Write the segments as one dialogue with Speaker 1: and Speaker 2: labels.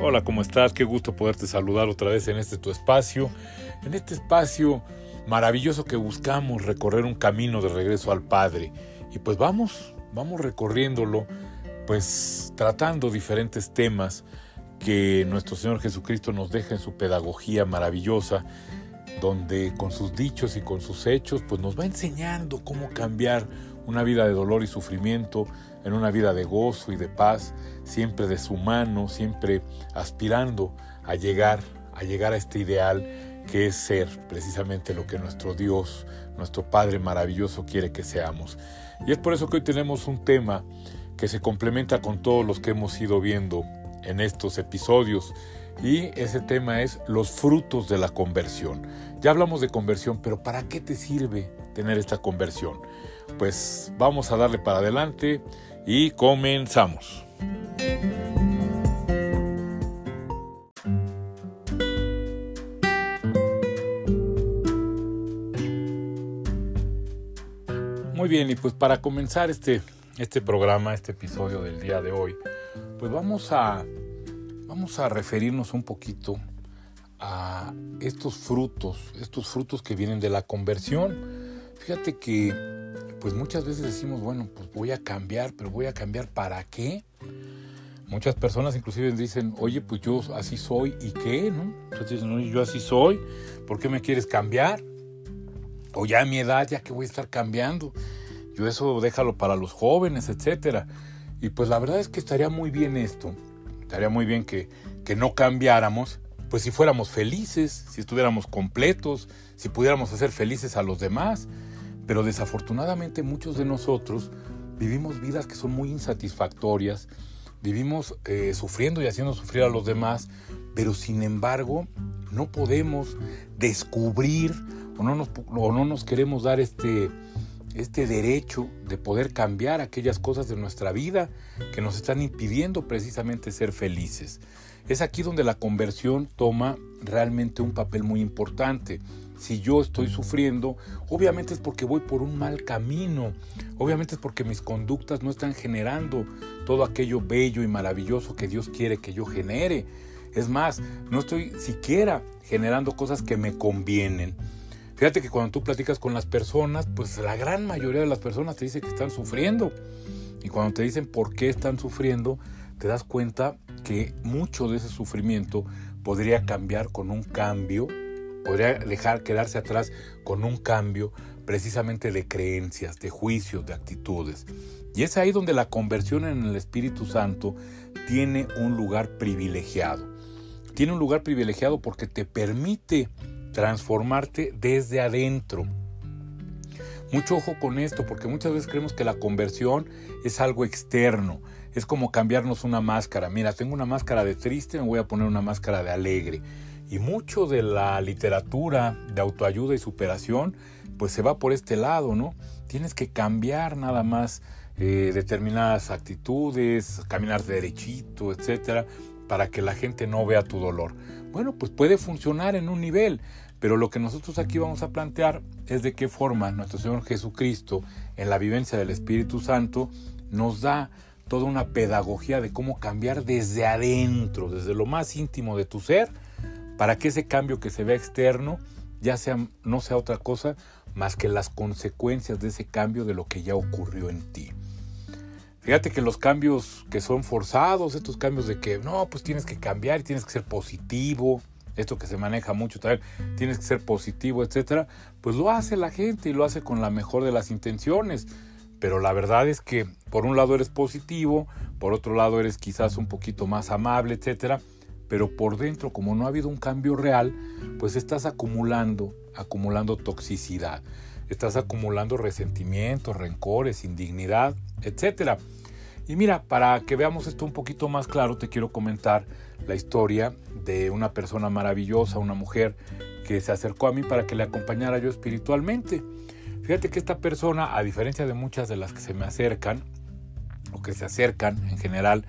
Speaker 1: Hola, ¿cómo estás? Qué gusto poderte saludar otra vez en este tu espacio, en este espacio maravilloso que buscamos recorrer un camino de regreso al Padre. Y pues vamos, vamos recorriéndolo, pues tratando diferentes temas que nuestro Señor Jesucristo nos deja en su pedagogía maravillosa, donde con sus dichos y con sus hechos, pues nos va enseñando cómo cambiar una vida de dolor y sufrimiento en una vida de gozo y de paz, siempre de su mano, siempre aspirando a llegar, a llegar a este ideal que es ser precisamente lo que nuestro Dios, nuestro Padre maravilloso quiere que seamos. Y es por eso que hoy tenemos un tema que se complementa con todos los que hemos ido viendo en estos episodios y ese tema es los frutos de la conversión. Ya hablamos de conversión, pero ¿para qué te sirve tener esta conversión? Pues vamos a darle para adelante y comenzamos. Muy bien, y pues para comenzar este, este programa, este episodio del día de hoy, pues vamos a, vamos a referirnos un poquito a estos frutos, estos frutos que vienen de la conversión. Fíjate que pues muchas veces decimos, bueno, pues voy a cambiar, pero voy a cambiar para qué? Muchas personas inclusive dicen, oye, pues yo así soy y qué, ¿no? Entonces, no, yo así soy, ¿por qué me quieres cambiar? O ya a mi edad, ya que voy a estar cambiando. Yo eso déjalo para los jóvenes, etcétera. Y pues la verdad es que estaría muy bien esto, estaría muy bien que, que no cambiáramos, pues si fuéramos felices, si estuviéramos completos, si pudiéramos hacer felices a los demás. Pero desafortunadamente muchos de nosotros vivimos vidas que son muy insatisfactorias, vivimos eh, sufriendo y haciendo sufrir a los demás, pero sin embargo no podemos descubrir o no nos, o no nos queremos dar este, este derecho de poder cambiar aquellas cosas de nuestra vida que nos están impidiendo precisamente ser felices. Es aquí donde la conversión toma realmente un papel muy importante. Si yo estoy sufriendo, obviamente es porque voy por un mal camino, obviamente es porque mis conductas no están generando todo aquello bello y maravilloso que Dios quiere que yo genere. Es más, no estoy siquiera generando cosas que me convienen. Fíjate que cuando tú platicas con las personas, pues la gran mayoría de las personas te dice que están sufriendo. Y cuando te dicen por qué están sufriendo, te das cuenta que mucho de ese sufrimiento podría cambiar con un cambio podría dejar quedarse atrás con un cambio precisamente de creencias, de juicios, de actitudes. Y es ahí donde la conversión en el Espíritu Santo tiene un lugar privilegiado. Tiene un lugar privilegiado porque te permite transformarte desde adentro. Mucho ojo con esto, porque muchas veces creemos que la conversión es algo externo, es como cambiarnos una máscara. Mira, tengo una máscara de triste, me voy a poner una máscara de alegre. Y mucho de la literatura de autoayuda y superación, pues se va por este lado, ¿no? Tienes que cambiar nada más eh, determinadas actitudes, caminar derechito, etcétera, para que la gente no vea tu dolor. Bueno, pues puede funcionar en un nivel, pero lo que nosotros aquí vamos a plantear es de qué forma nuestro Señor Jesucristo, en la vivencia del Espíritu Santo, nos da toda una pedagogía de cómo cambiar desde adentro, desde lo más íntimo de tu ser, para que ese cambio que se vea externo ya sea, no sea otra cosa más que las consecuencias de ese cambio de lo que ya ocurrió en ti. Fíjate que los cambios que son forzados, estos cambios de que no, pues tienes que cambiar y tienes que ser positivo, esto que se maneja mucho también, tienes que ser positivo, etcétera, pues lo hace la gente y lo hace con la mejor de las intenciones. Pero la verdad es que por un lado eres positivo, por otro lado eres quizás un poquito más amable, etcétera, pero por dentro, como no ha habido un cambio real, pues estás acumulando, acumulando toxicidad, estás acumulando resentimientos, rencores, indignidad, etc. Y mira, para que veamos esto un poquito más claro, te quiero comentar la historia de una persona maravillosa, una mujer que se acercó a mí para que le acompañara yo espiritualmente. Fíjate que esta persona, a diferencia de muchas de las que se me acercan, o que se acercan en general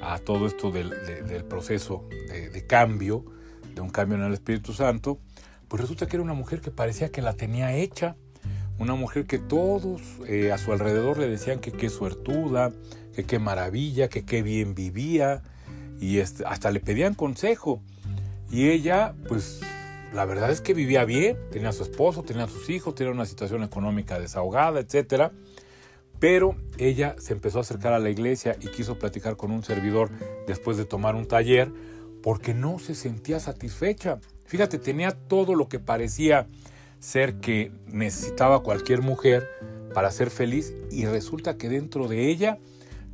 Speaker 1: a todo esto del, proceso de, cambio, de un cambio en el Espíritu Santo, pues resulta que era una mujer que parecía que la tenía hecha, una mujer que todos eh, a su alrededor le decían que qué suertuda, que qué maravilla, que qué bien vivía, y este, hasta le pedían consejo. Y ella, pues la verdad es que vivía bien, tenía a su esposo, tenía a sus hijos, tenía una situación económica desahogada, etc. Pero ella se empezó a acercar a la iglesia y quiso platicar con un servidor después de tomar un taller porque no se sentía satisfecha. Fíjate, tenía todo lo que parecía ser que necesitaba cualquier mujer para ser feliz y resulta que dentro de ella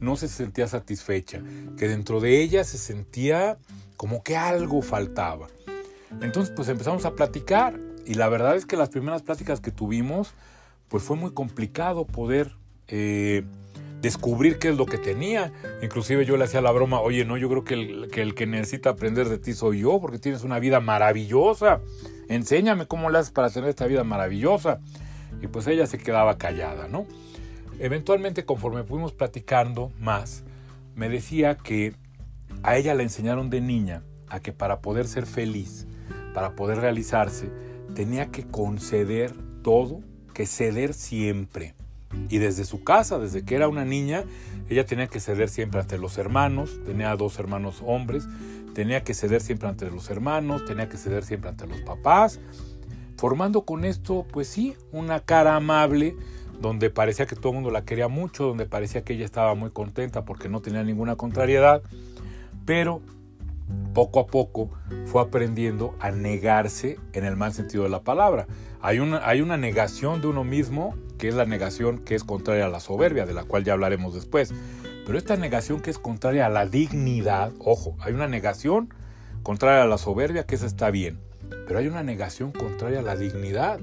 Speaker 1: no se sentía satisfecha, que dentro de ella se sentía como que algo faltaba. Entonces pues empezamos a platicar y la verdad es que las primeras pláticas que tuvimos pues fue muy complicado poder eh, descubrir qué es lo que tenía. Inclusive yo le hacía la broma, oye, no, yo creo que el, que el, que necesita aprender de ti soy yo, porque tienes una vida maravillosa. Enséñame cómo le haces para tener esta vida maravillosa. Y pues ella se quedaba callada, ¿no? Eventualmente, conforme fuimos platicando más, me decía que a ella le enseñaron de niña a que para poder ser feliz, para poder realizarse, tenía que conceder todo, que ceder siempre. Y desde su casa, desde que era una niña, ella tenía que ceder siempre ante los hermanos, tenía dos hermanos hombres, tenía que ceder siempre ante los hermanos, tenía que ceder siempre ante los papás, formando con esto, pues sí, una cara amable, donde parecía que todo el mundo la quería mucho, donde parecía que ella estaba muy contenta porque no tenía ninguna contrariedad, pero poco a poco fue aprendiendo a negarse en el mal sentido de la palabra. Hay una, hay una negación de uno mismo, que es la negación que es contraria a la soberbia, de la cual ya hablaremos después. Pero esta negación que es contraria a la dignidad, ojo, hay una negación contraria a la soberbia, que esa está bien, pero hay una negación contraria a la dignidad.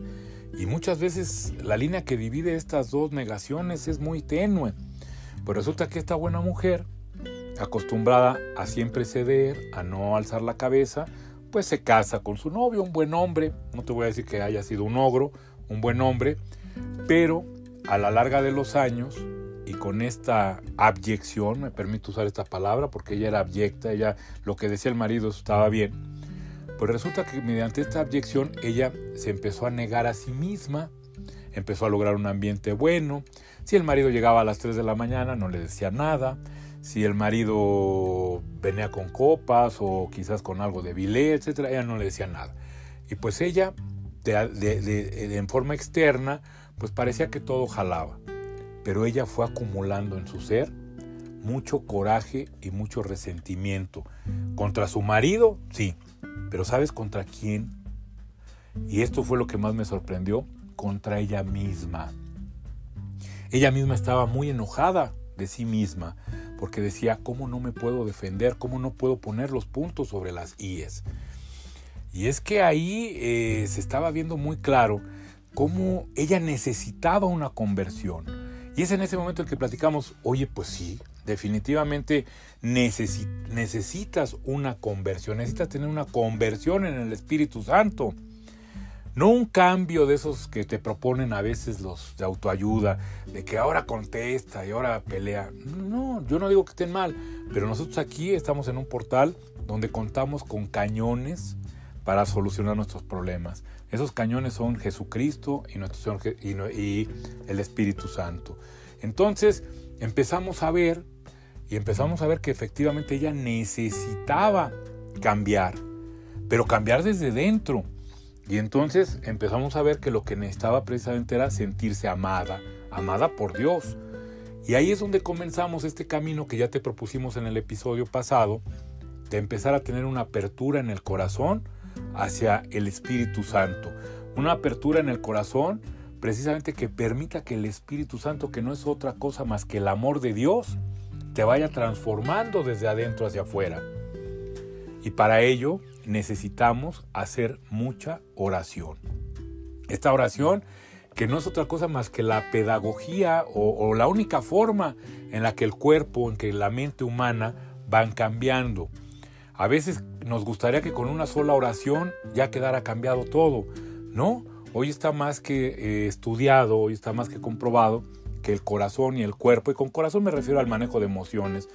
Speaker 1: Y muchas veces la línea que divide estas dos negaciones es muy tenue. Pues resulta que esta buena mujer acostumbrada a siempre ceder, a no alzar la cabeza, pues se casa con su novio, un buen hombre, no te voy a decir que haya sido un ogro, un buen hombre, pero a la larga de los años y con esta abyección, me permito usar esta palabra porque ella era abyecta, ella lo que decía el marido estaba bien, pues resulta que mediante esta abyección ella se empezó a negar a sí misma, empezó a lograr un ambiente bueno, si el marido llegaba a las 3 de la mañana no le decía nada, si el marido venía con copas o quizás con algo de bilé, etcétera, ella no le decía nada. Y pues ella, en forma externa, pues parecía que todo jalaba. Pero ella fue acumulando en su ser mucho coraje y mucho resentimiento. Contra su marido, sí, pero ¿sabes contra quién? Y esto fue lo que más me sorprendió, contra ella misma. Ella misma estaba muy enojada de sí misma porque decía, ¿cómo no me puedo defender? ¿Cómo no puedo poner los puntos sobre las IES? Y es que ahí eh, se estaba viendo muy claro cómo ella necesitaba una conversión. Y es en ese momento en que platicamos, oye, pues sí, definitivamente necesitas una conversión, necesitas tener una conversión en el Espíritu Santo. No un cambio de esos que te proponen a veces los de autoayuda, de que ahora contesta y ahora pelea. No, yo no digo que estén mal, pero nosotros aquí estamos en un portal donde contamos con cañones para solucionar nuestros problemas. Esos cañones son Jesucristo y, nuestro, y el Espíritu Santo. Entonces empezamos a ver y empezamos a ver que efectivamente ella necesitaba cambiar, pero cambiar desde dentro y entonces empezamos a ver que lo que necesitaba precisamente era sentirse amada, amada por Dios. Y ahí es donde comenzamos este camino que ya te propusimos en el episodio pasado, de empezar a tener una apertura en el corazón hacia el Espíritu Santo. Una apertura en el corazón precisamente que permita que el Espíritu Santo, que no es otra cosa más que el amor de Dios, te vaya transformando desde adentro hacia afuera. Y para ello necesitamos hacer mucha oración. Esta oración que no es otra cosa más que la pedagogía o, la única forma en la que el cuerpo, en que la mente humana van cambiando. A veces nos gustaría que con una sola oración ya quedara cambiado todo. No, hoy está más que eh, estudiado, hoy está más que comprobado el corazón y el cuerpo, y con corazón me refiero al manejo de emociones,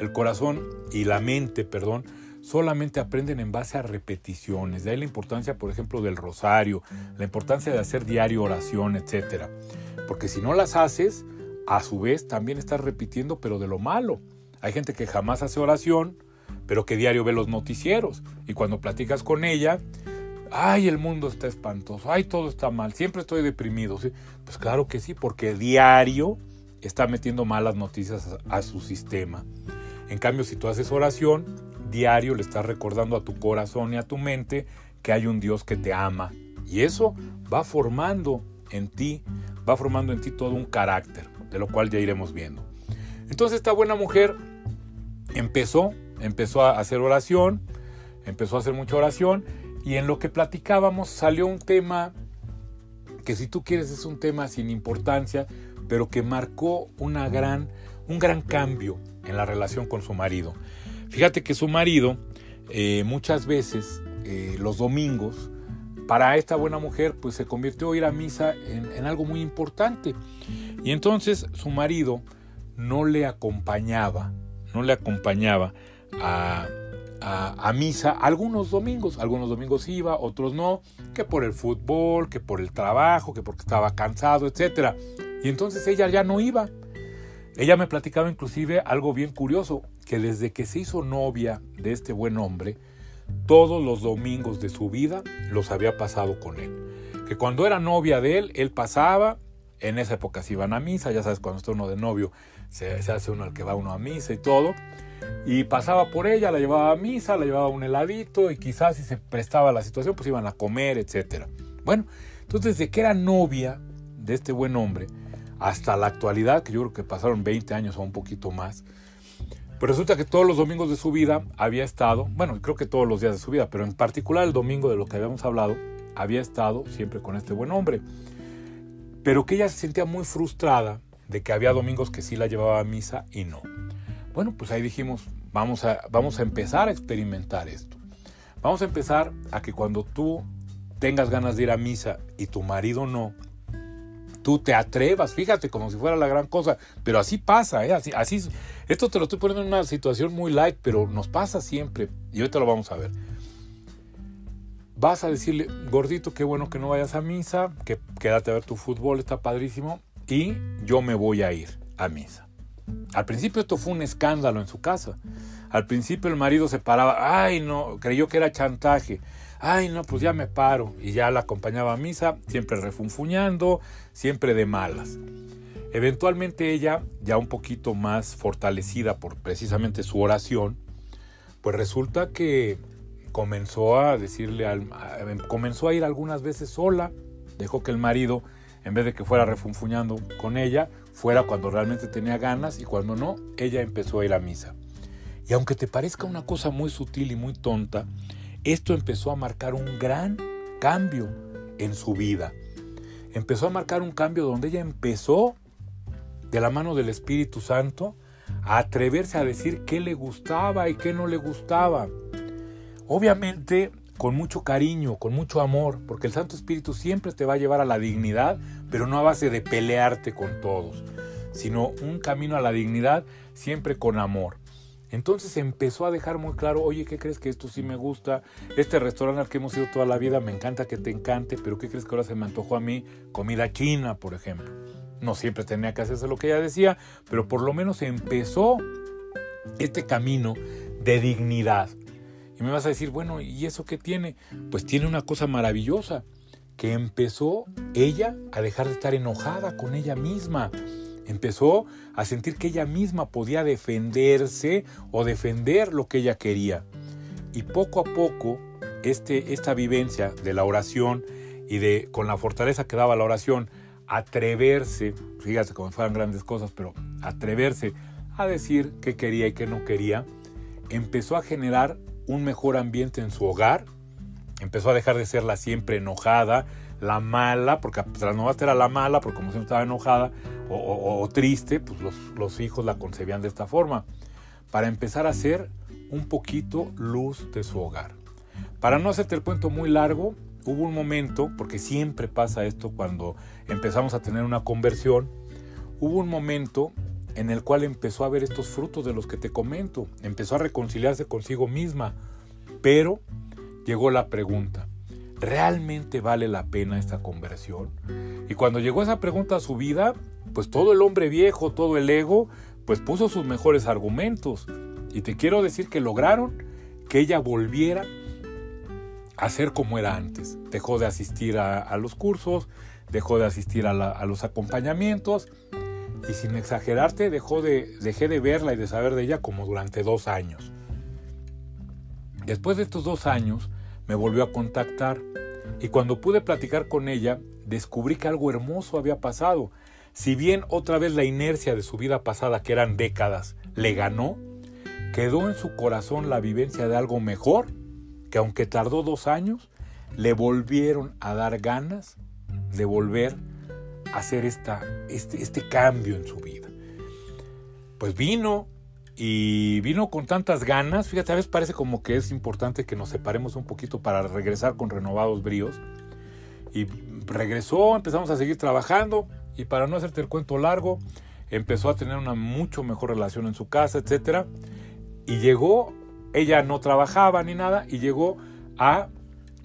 Speaker 1: el corazón y la mente, perdón, solamente aprenden en base a repeticiones. De ahí la importancia, por ejemplo, del rosario, la importancia de hacer diario oración, etc. Porque si no las haces, a su vez también estás repitiendo, pero de lo malo. Hay gente que jamás hace oración, pero que diario ve los noticieros. Y cuando platicas con ella, ay, el mundo está espantoso, ay, todo está mal, siempre estoy deprimido. Pues claro que sí, porque diario está metiendo malas noticias a, su sistema. En cambio, si tú haces oración, diario le estás recordando a tu corazón y a tu mente que hay un Dios que te ama. Y eso va formando en ti, va formando en ti todo un carácter, de lo cual ya iremos viendo. Entonces esta buena mujer empezó, empezó a hacer oración, empezó a hacer mucha oración y en lo que platicábamos salió un tema que si tú quieres es un tema sin importancia, pero que marcó una gran, un gran cambio en la relación con su marido. Fíjate que su marido eh, muchas veces eh, los domingos para esta buena mujer pues se convirtió ir a misa en, algo muy importante y entonces su marido no le acompañaba no le acompañaba a, a, misa algunos domingos. Algunos domingos iba, otros no, que por el fútbol, que por el trabajo, que porque estaba cansado, etc. Y entonces ella ya no iba. Ella me platicaba inclusive algo bien curioso, que desde que se hizo novia de este buen hombre, todos los domingos de su vida los había pasado con él. Que cuando era novia de él, él pasaba, en esa época se iban a misa, ya sabes, cuando está uno de novio, se, se hace uno el que va uno a misa y todo y pasaba por ella, la llevaba a misa, la llevaba un heladito y quizás si se prestaba la situación pues iban a comer, etc. Bueno, entonces desde que era novia de este buen hombre hasta la actualidad, que yo creo que pasaron 20 años o un poquito más, pues resulta que todos los domingos de su vida había estado, bueno, creo que todos los días de su vida, pero en particular el domingo de lo que habíamos hablado, había estado siempre con este buen hombre. Pero que ella se sentía muy frustrada de que había domingos que sí la llevaba a misa y no. Bueno, pues ahí dijimos, vamos a, vamos a empezar a experimentar esto. Vamos a empezar a que cuando tú tengas ganas de ir a misa y tu marido no, tú te atrevas, fíjate, como si fuera la gran cosa, pero así pasa, ¿eh? así, así, esto te lo estoy poniendo en una situación muy light, pero nos pasa siempre, y ahorita lo vamos a ver. Vas a decirle, gordito, qué bueno que no vayas a misa, que quédate a ver tu fútbol, está padrísimo, y yo me voy a ir a misa. Al principio esto fue un escándalo en su casa. Al principio el marido se paraba, ay no, creyó que era chantaje. Ay no, pues ya me paro. Y ya la acompañaba a misa, siempre refunfuñando, siempre de malas. Eventualmente ella, ya un poquito más fortalecida por precisamente su oración, pues resulta que comenzó a decirle al, comenzó a ir algunas veces sola, dejó que el marido en vez de que fuera refunfuñando con ella, fuera cuando realmente tenía ganas y cuando no, ella empezó a ir a misa. Y aunque te parezca una cosa muy sutil y muy tonta, esto empezó a marcar un gran cambio en su vida. Empezó a marcar un cambio donde ella empezó, de la mano del Espíritu Santo, a atreverse a decir qué le gustaba y qué no le gustaba. Obviamente con mucho cariño, con mucho amor, porque el Santo Espíritu siempre te va a llevar a la dignidad, pero no a base de pelearte con todos, sino un camino a la dignidad siempre con amor. Entonces empezó a dejar muy claro, oye, ¿qué crees que esto sí me gusta? Este restaurante al que hemos ido toda la vida me encanta que te encante, pero ¿qué crees que ahora se me antojó a mí? Comida china, por ejemplo. No siempre tenía que hacerse lo que ella decía, pero por lo menos empezó este camino de dignidad. Y me vas a decir, bueno, ¿y eso qué tiene? Pues tiene una cosa maravillosa, que empezó ella a dejar de estar enojada con ella misma. Empezó a sentir que ella misma podía defenderse o defender lo que ella quería. Y poco a poco, este, esta vivencia de la oración y de con la fortaleza que daba la oración, atreverse, fíjate como fueran grandes cosas, pero atreverse a decir qué quería y qué no quería, empezó a generar un mejor ambiente en su hogar, empezó a dejar de ser la siempre enojada, la mala, porque la novata era la mala, porque como siempre estaba enojada o, triste, pues los, los, hijos la concebían de esta forma, para empezar a ser un poquito luz de su hogar. Para no hacerte el cuento muy largo, hubo un momento, porque siempre pasa esto cuando empezamos a tener una conversión, hubo un momento en el cual empezó a ver estos frutos de los que te comento, empezó a reconciliarse consigo misma, pero llegó la pregunta, ¿realmente vale la pena esta conversión? Y cuando llegó esa pregunta a su vida, pues todo el hombre viejo, todo el ego, pues puso sus mejores argumentos. Y te quiero decir que lograron que ella volviera a ser como era antes. Dejó de asistir a, los cursos, dejó de asistir a, a, los acompañamientos y sin exagerarte dejó de, dejé de verla y de saber de ella como durante dos años. Después de estos dos años me volvió a contactar y cuando pude platicar con ella descubrí que algo hermoso había pasado. Si bien otra vez la inercia de su vida pasada, que eran décadas, le ganó, quedó en su corazón la vivencia de algo mejor, que aunque tardó dos años, le volvieron a dar ganas de volver a hacer esta, este, este cambio en su vida. Pues vino y vino con tantas ganas, fíjate, a veces parece como que es importante que nos separemos un poquito para regresar con renovados bríos. Y regresó, empezamos a seguir trabajando y para no hacerte el cuento largo, empezó a tener una mucho mejor relación en su casa, etcétera y llegó, ella no trabajaba ni nada, y llegó a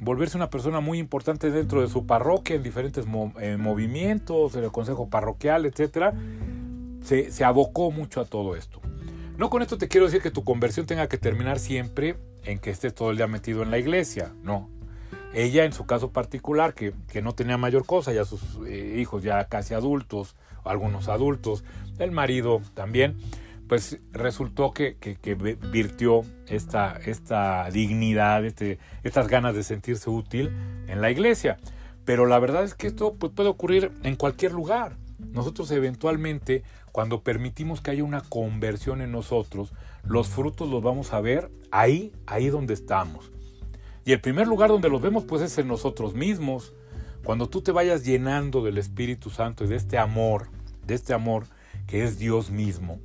Speaker 1: volverse una persona muy importante dentro de su parroquia, en diferentes eh, movimientos, en el consejo parroquial, etc. Se abocó mucho a todo esto. No con esto te quiero decir que tu conversión tenga que terminar siempre en que estés todo el día metido en la iglesia, no. Ella en su caso particular, que, que no tenía mayor cosa, ya sus eh, hijos ya casi adultos, algunos adultos, el marido también, pues resultó que, que, virtió esta, esta dignidad, este, estas ganas de sentirse útil en la iglesia. Pero la verdad es que esto pues, puede ocurrir en cualquier lugar. Nosotros eventualmente, cuando permitimos que haya una conversión en nosotros, los frutos los vamos a ver ahí, ahí donde estamos. Y el primer lugar donde los vemos pues es en nosotros mismos. Cuando tú te vayas llenando del Espíritu Santo y de este amor, de este amor que es Dios mismo,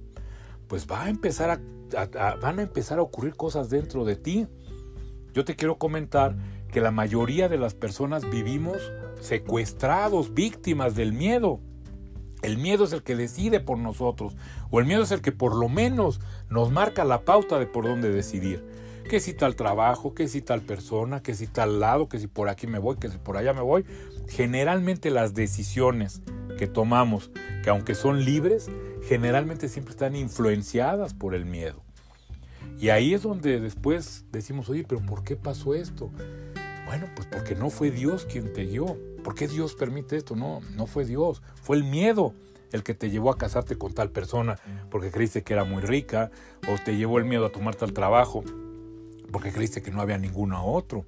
Speaker 1: pues va a empezar a, van a empezar a ocurrir cosas dentro de ti. Yo te quiero comentar que la mayoría de las personas vivimos secuestrados, víctimas del miedo. El miedo es el que decide por nosotros, o el miedo es el que por lo menos nos marca la pauta de por dónde decidir. Que si tal trabajo, que si tal persona, que si tal lado, que si por aquí me voy, que si por allá me voy. Generalmente las decisiones que tomamos, que aunque son libres, generalmente siempre están influenciadas por el miedo. Y ahí es donde después decimos, oye, pero ¿por qué pasó esto? Bueno, pues porque no fue Dios quien te guió. ¿Por qué Dios permite esto? No, no fue Dios, fue el miedo el que te llevó a casarte con tal persona porque creíste que era muy rica, o te llevó el miedo a tomar tal trabajo porque creíste que no había ninguno otro.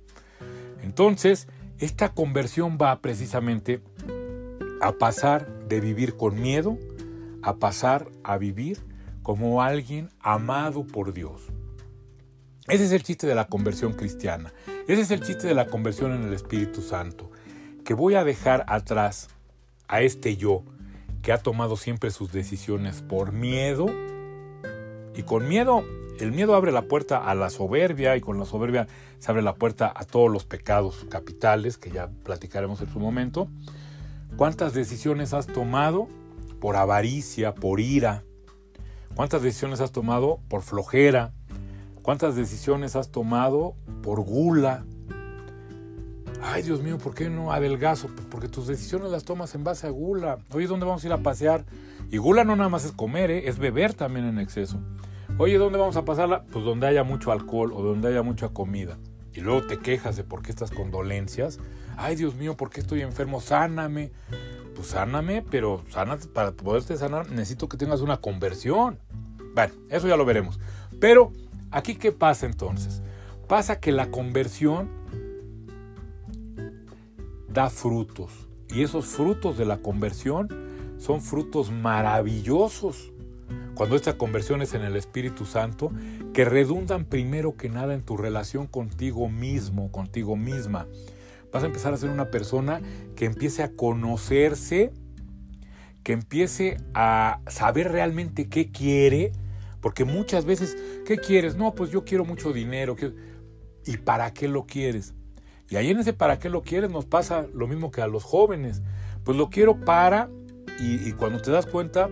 Speaker 1: Entonces, esta conversión va precisamente a pasar de vivir con miedo a pasar a vivir como alguien amado por Dios. Ese es el chiste de la conversión cristiana. Ese es el chiste de la conversión en el Espíritu Santo. Que voy a dejar atrás a este yo que ha tomado siempre sus decisiones por miedo. Y con miedo, el miedo abre la puerta a la soberbia y con la soberbia se abre la puerta a todos los pecados capitales que ya platicaremos en su momento. ¿Cuántas decisiones has tomado por avaricia, por ira? ¿Cuántas decisiones has tomado por flojera? ¿Cuántas decisiones has tomado por gula? Ay, Dios mío, ¿por qué no adelgazo? Porque tus decisiones las tomas en base a gula. Oye, ¿dónde vamos a ir a pasear? Y gula no nada más es comer, ¿eh? es beber también en exceso. Oye, ¿dónde vamos a pasarla? Pues donde haya mucho alcohol o donde haya mucha comida. Y luego te quejas de por qué estás con dolencias. Ay, Dios mío, ¿por qué estoy enfermo? Sáname. Pues sáname, pero sana, para poderte sanar necesito que tengas una conversión. Bueno, eso ya lo veremos. Pero, ¿aquí qué pasa entonces? Pasa que la conversión da frutos. Y esos frutos de la conversión son frutos maravillosos. Cuando esta conversión es en el Espíritu Santo, que redundan primero que nada en tu relación contigo mismo, contigo misma. Vas a empezar a ser una persona que empiece a conocerse, que empiece a saber realmente qué quiere, porque muchas veces, ¿qué quieres? No, pues yo quiero mucho dinero. ¿Y para qué lo quieres? Y ahí en ese para qué lo quieres nos pasa lo mismo que a los jóvenes. Pues lo quiero para, y, cuando te das cuenta,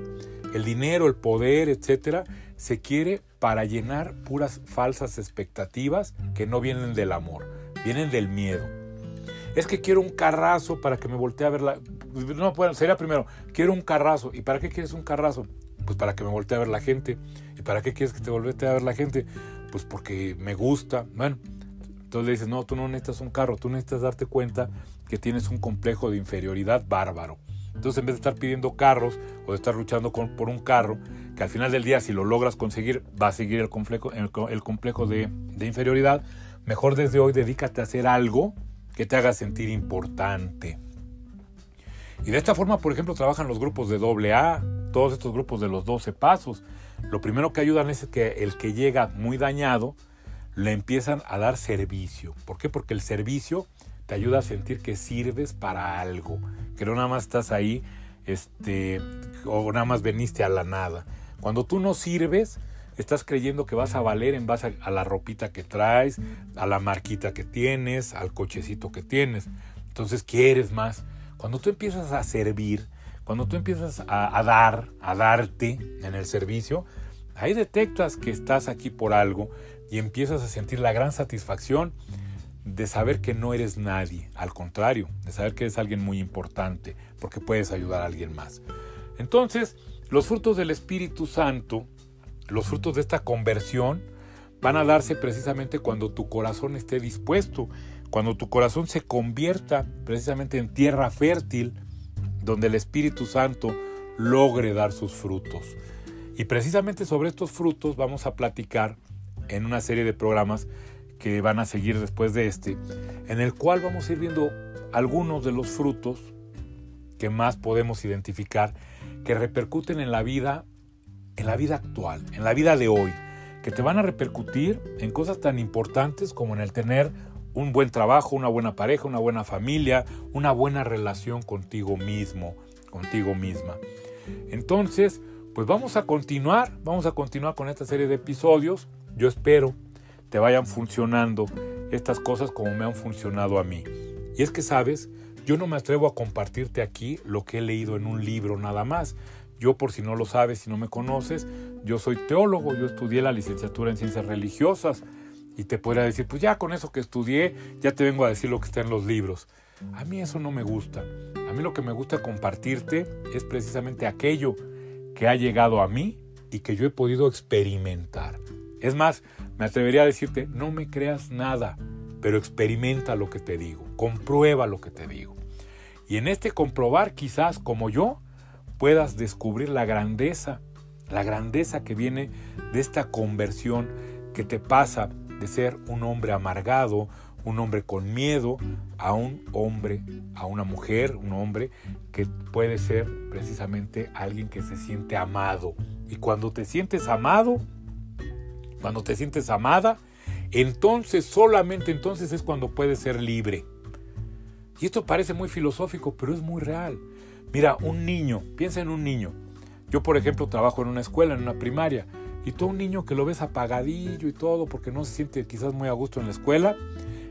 Speaker 1: el dinero, el poder, etcétera, se quiere para llenar puras falsas expectativas que no vienen del amor, vienen del miedo es que quiero un carrazo para que me voltee a ver la... No, bueno, sería primero, quiero un carrazo. ¿Y para qué quieres un carrazo? Pues para que me voltee a ver la gente. ¿Y para qué quieres que te voltee a ver la gente? Pues porque me gusta. Bueno, entonces le dices, no, tú no necesitas un carro, tú necesitas darte cuenta que tienes un complejo de inferioridad bárbaro. Entonces en vez de estar pidiendo carros o de estar luchando por un carro, que al final del día si lo logras conseguir va a seguir el complejo, el, complejo de, de inferioridad, mejor desde hoy dedícate a hacer algo que te haga sentir importante. Y de esta forma, por ejemplo, trabajan los grupos de doble A, todos estos grupos de los 12 pasos. Lo primero que ayudan es que el que llega muy dañado, le empiezan a dar servicio. ¿Por qué? Porque el servicio te ayuda a sentir que sirves para algo, que no nada más estás ahí, este, o nada más veniste a la nada. Cuando tú no sirves, estás creyendo que vas a valer en base a, la ropita que traes, a la marquita que tienes, al cochecito que tienes. Entonces quieres más. Cuando tú empiezas a servir, cuando tú empiezas a, a dar, a darte en el servicio, ahí detectas que estás aquí por algo y empiezas a sentir la gran satisfacción de saber que no eres nadie, al contrario, de saber que eres alguien muy importante, porque puedes ayudar a alguien más. Entonces, los frutos del Espíritu Santo, los frutos de esta conversión, van a darse precisamente cuando tu corazón esté dispuesto, cuando tu corazón se convierta precisamente en tierra fértil, donde el Espíritu Santo logre dar sus frutos. Y precisamente sobre estos frutos vamos a platicar en una serie de programas que van a seguir después de este, en el cual vamos a ir viendo algunos de los frutos que más podemos identificar que repercuten en la vida, en la vida actual, en la vida de hoy, que te van a repercutir en cosas tan importantes como en el tener un buen trabajo, una buena pareja, una buena familia, una buena relación contigo mismo, contigo misma. Entonces, pues vamos a continuar, vamos a continuar con esta serie de episodios yo espero te vayan funcionando estas cosas como me han funcionado a mí. Y es que, sabes, yo no me atrevo a compartirte aquí lo que he leído en un libro nada más. Yo, por si no lo sabes, si no me conoces, yo soy teólogo, yo estudié la licenciatura en ciencias religiosas y te podría decir, pues ya con eso que estudié, ya te vengo a decir lo que está en los libros. A mí eso no me gusta. A mí lo que me gusta compartirte es precisamente aquello que ha llegado a mí y que yo he podido experimentar. Es más, me atrevería a decirte, no me creas nada, pero experimenta lo que te digo, comprueba lo que te digo. Y en este comprobar, quizás como yo, puedas descubrir la grandeza, la grandeza que viene de esta conversión que te pasa de ser un hombre amargado, un hombre con miedo, a un hombre, a una mujer, un hombre que puede ser precisamente alguien que se siente amado. Y cuando te sientes amado, cuando te sientes amada, entonces, solamente entonces es cuando puedes ser libre. Y esto parece muy filosófico, pero es muy real. Mira, un niño, piensa en un niño. Yo, por ejemplo, trabajo en una escuela, en una primaria, y todo un niño que lo ves apagadillo y todo, porque no se siente quizás muy a gusto en la escuela,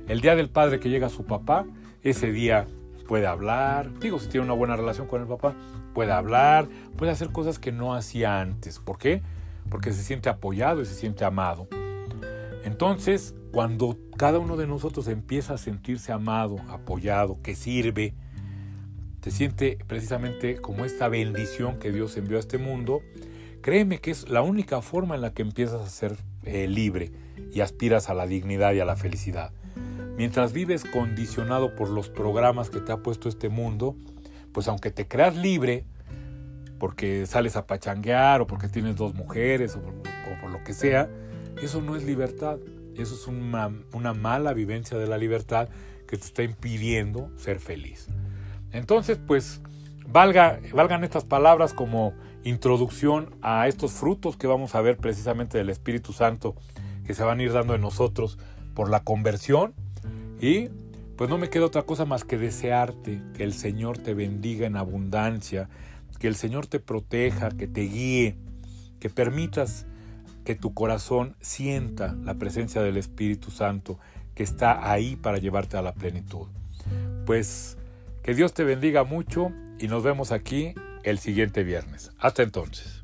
Speaker 1: el día del padre que llega su papá, ese día puede hablar, digo, si tiene una buena relación con el papá, puede hablar, puede hacer cosas que no hacía antes. ¿Por qué? Porque se siente apoyado y se siente amado. Entonces, cuando cada uno de nosotros empieza a sentirse amado, apoyado, que sirve, te siente precisamente como esta bendición que Dios envió a este mundo, créeme que es la única forma en la que empiezas a ser eh, libre y aspiras a la dignidad y a la felicidad. Mientras vives condicionado por los programas que te ha puesto este mundo, pues aunque te creas libre, porque sales a pachanguear o porque tienes dos mujeres o por, lo que sea, eso no es libertad. Eso es una, una, mala vivencia de la libertad que te está impidiendo ser feliz. Entonces, pues, valga, valgan estas palabras como introducción a estos frutos que vamos a ver precisamente del Espíritu Santo que se van a ir dando en nosotros por la conversión. Y pues no me queda otra cosa más que desearte que el Señor te bendiga en abundancia, que el Señor te proteja, que te guíe, que permitas que tu corazón sienta la presencia del Espíritu Santo que está ahí para llevarte a la plenitud. Pues que Dios te bendiga mucho y nos vemos aquí el siguiente viernes. Hasta entonces.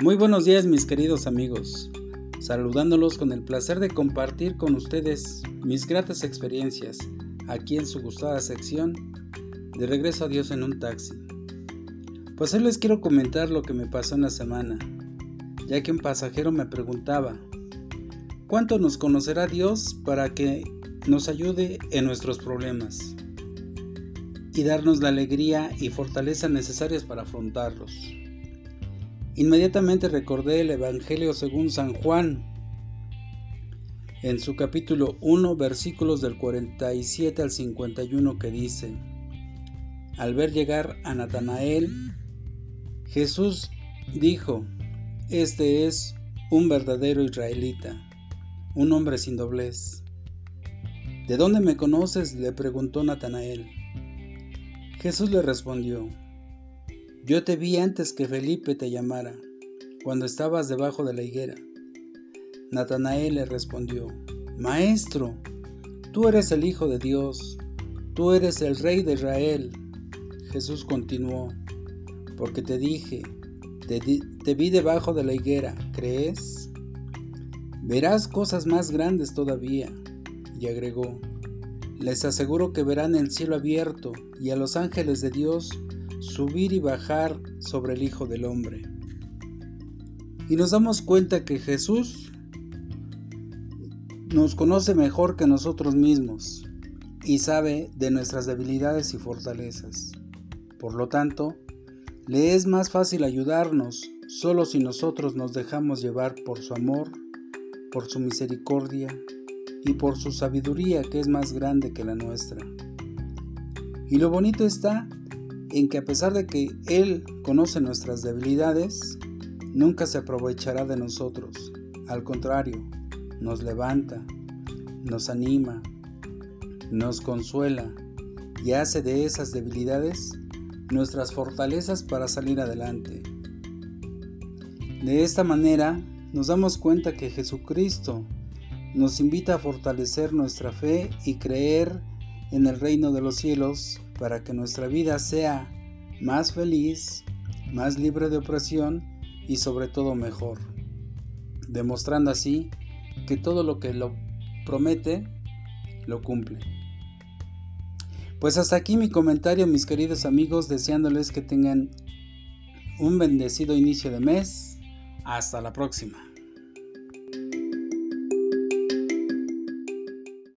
Speaker 2: Muy buenos días mis queridos amigos. Saludándolos con el placer de compartir con ustedes mis gratas experiencias aquí en su gustada sección de regreso a Dios en un taxi. Pues hoy les quiero comentar lo que me pasó en la semana, ya que un pasajero me preguntaba, ¿cuánto nos conocerá Dios para que nos ayude en nuestros problemas y darnos la alegría y fortaleza necesarias para afrontarlos? Inmediatamente recordé el Evangelio según San Juan, en su capítulo 1, versículos del 47 al 51 que dice, al ver llegar a Natanael, Jesús dijo, Este es un verdadero israelita, un hombre sin doblez. ¿De dónde me conoces? le preguntó Natanael. Jesús le respondió, yo te vi antes que Felipe te llamara, cuando estabas debajo de la higuera. Natanael le respondió, Maestro, tú eres el Hijo de Dios, tú eres el Rey de Israel. Jesús continuó, porque te dije, te, vi debajo de la higuera, ¿crees? Verás cosas más grandes todavía. Y agregó, les aseguro que verán el cielo abierto y a los ángeles de Dios subir y bajar sobre el Hijo del Hombre. Y nos damos cuenta que Jesús nos conoce mejor que nosotros mismos y sabe de nuestras debilidades y fortalezas. Por lo tanto, le es más fácil ayudarnos solo si nosotros nos dejamos llevar por su amor, por su misericordia y por su sabiduría que es más grande que la nuestra. Y lo bonito está en que a pesar de que Él conoce nuestras debilidades, nunca se aprovechará de nosotros. Al contrario, nos levanta, nos anima, nos consuela y hace de esas debilidades nuestras fortalezas para salir adelante. De esta manera nos damos cuenta que Jesucristo nos invita a fortalecer nuestra fe y creer en el reino de los cielos para que nuestra vida sea más feliz, más libre de opresión y sobre todo mejor, demostrando así que todo lo que lo promete, lo cumple. Pues hasta aquí mi comentario, mis queridos amigos, deseándoles que tengan un bendecido inicio de mes. Hasta la próxima.